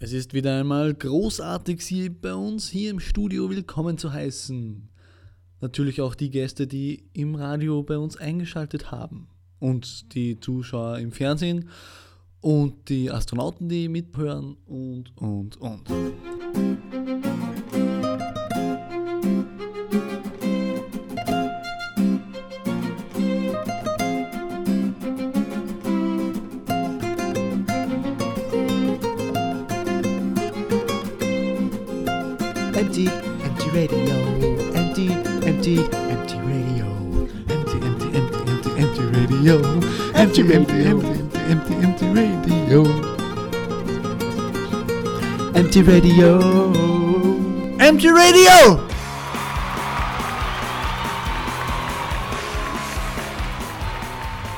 Es ist wieder einmal großartig, Sie bei uns hier im Studio willkommen zu heißen. Natürlich auch die Gäste, die im Radio bei uns eingeschaltet haben. Und die Zuschauer im Fernsehen und die Astronauten, die mithören und, und, und. Empty, empty radio, empty, empty, empty radio, empty, empty, empty, empty, empty radio, empty, empty, empty, empty, empty, radio, empty radio, empty radio.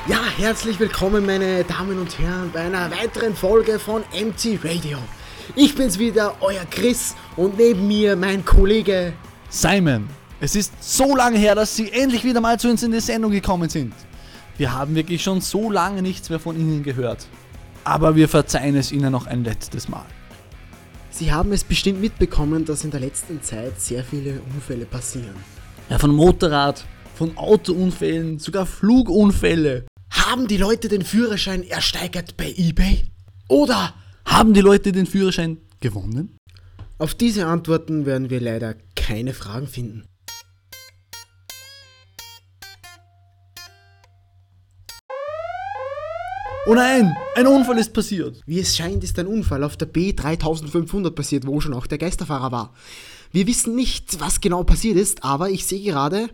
Ja, herzlich willkommen, meine Damen und Herren, bei einer weiteren Folge von MC Radio. Ich bin's wieder, euer Chris, und neben mir mein Kollege. Simon, es ist so lange her, dass Sie endlich wieder mal zu uns in die Sendung gekommen sind. Wir haben wirklich schon so lange nichts mehr von Ihnen gehört. Aber wir verzeihen es Ihnen noch ein letztes Mal. Sie haben es bestimmt mitbekommen, dass in der letzten Zeit sehr viele Unfälle passieren. Ja, von Motorrad, von Autounfällen, sogar Flugunfälle. Haben die Leute den Führerschein ersteigert bei eBay? Oder Haben die Leute den Führerschein gewonnen? auf diese Antworten werden wir leider keine Fragen finden. Oh nein, ein Unfall ist passiert. Wie es scheint, ist ein Unfall auf der B3500 passiert, wo schon auch der Geisterfahrer war. Wir wissen nicht, was genau passiert ist, aber ich sehe gerade.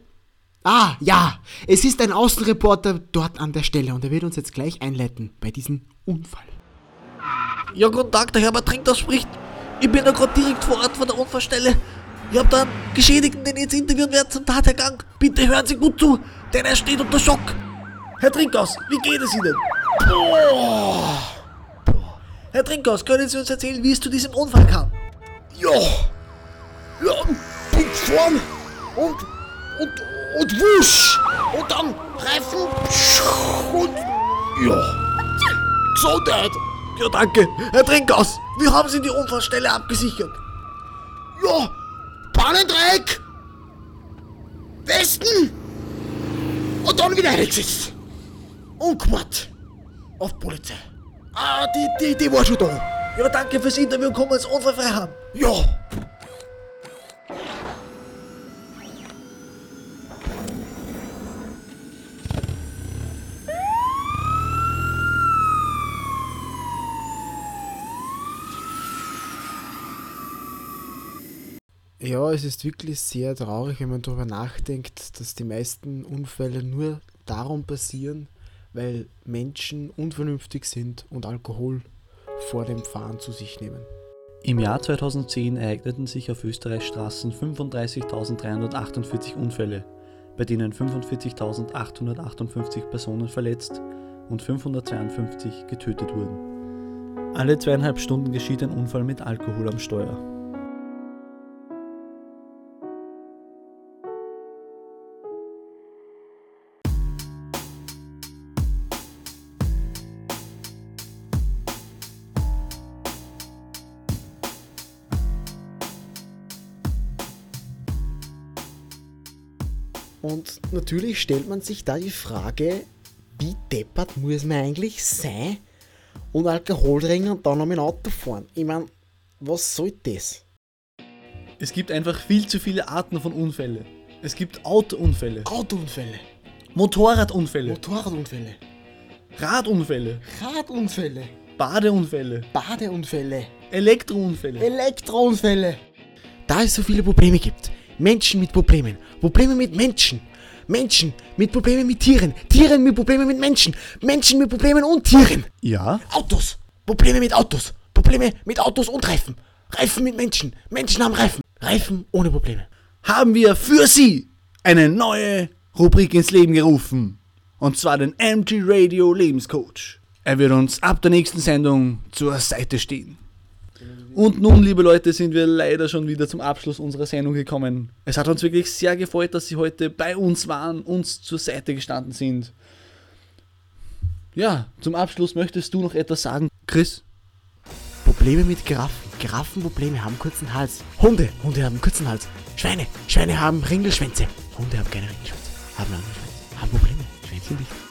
Ah, ja, es ist ein Außenreporter dort an der Stelle und er wird uns jetzt gleich einleiten bei diesem Unfall. Ja, guten Tag, der Herbert Trinkhaus spricht. Ich bin da gerade direkt vor Ort von der Unfallstelle. Ich habe da einen Geschädigten, den ich jetzt interviewen werde zum Tathergang. Bitte hören Sie gut zu, denn er steht unter Schock. Herr Trinkhaus, wie geht es Ihnen? Herr Trinkhaus, können Sie uns erzählen, wie es zu diesem Unfall kam? Ja, ja, bin vorn und, und, und wusch und dann Reifen und, ja, Gesundheit. Ja, danke. Herr Trinkhaus, wie haben Sie die Unfallstelle abgesichert? Ja, Bahnendreieck, Westen und dann wieder eingesetzt. Und gewartet auf die Polizei. Ah, die, die, die war schon da. Ja, danke fürs Interview und kommen uns unfallfrei haben. Ja. Ja, es ist wirklich sehr traurig, wenn man darüber nachdenkt, dass die meisten Unfälle nur darum passieren, weil Menschen unvernünftig sind und Alkohol vor dem Fahren zu sich nehmen. Im Jahr 2010 ereigneten sich auf Österreichs Straßen 35.348 Unfälle, bei denen 45.858 Personen verletzt und 552 getötet wurden. Alle zweieinhalb Stunden geschieht ein Unfall mit Alkohol am Steuer. Und natürlich stellt man sich da die Frage, wie deppert muss man eigentlich sein und Alkohol trinken und dann noch mit dem Auto fahren? Ich meine, was soll das? Es gibt einfach viel zu viele Arten von Unfälle. Es gibt Autounfälle, Autounfälle, Motorradunfälle, Motorradunfälle, Radunfälle, Radunfälle, Badeunfälle, Badeunfälle, Elektrounfälle. Elektrounfälle. Da es so viele Probleme gibt. Menschen mit Problemen. Probleme mit Menschen. Menschen mit Problemen mit Tieren. Tieren mit Problemen mit Menschen. Menschen mit Problemen und Tieren. Ja? Autos. Probleme mit Autos. Probleme mit Autos und Reifen. Reifen mit Menschen. Menschen haben Reifen. Reifen ohne Probleme. haben wir für Sie eine neue Rubrik ins Leben gerufen. Und zwar den MG Radio Lebenscoach. Er wird uns ab der nächsten Sendung zur Seite stehen. Und nun, liebe Leute, sind wir leider schon wieder zum Abschluss unserer Sendung gekommen. Es hat uns wirklich sehr gefreut, dass Sie heute bei uns waren, uns zur Seite gestanden sind. Ja, zum Abschluss möchtest du noch etwas sagen, Chris? Probleme mit Giraffen. Giraffenprobleme haben kurzen Hals. Hunde, Hunde haben kurzen Hals. Schweine, Schweine haben Ringelschwänze. Hunde haben keine Ringelschwänze. Haben lange Schwänze. Haben Probleme. Schwänzchen nicht.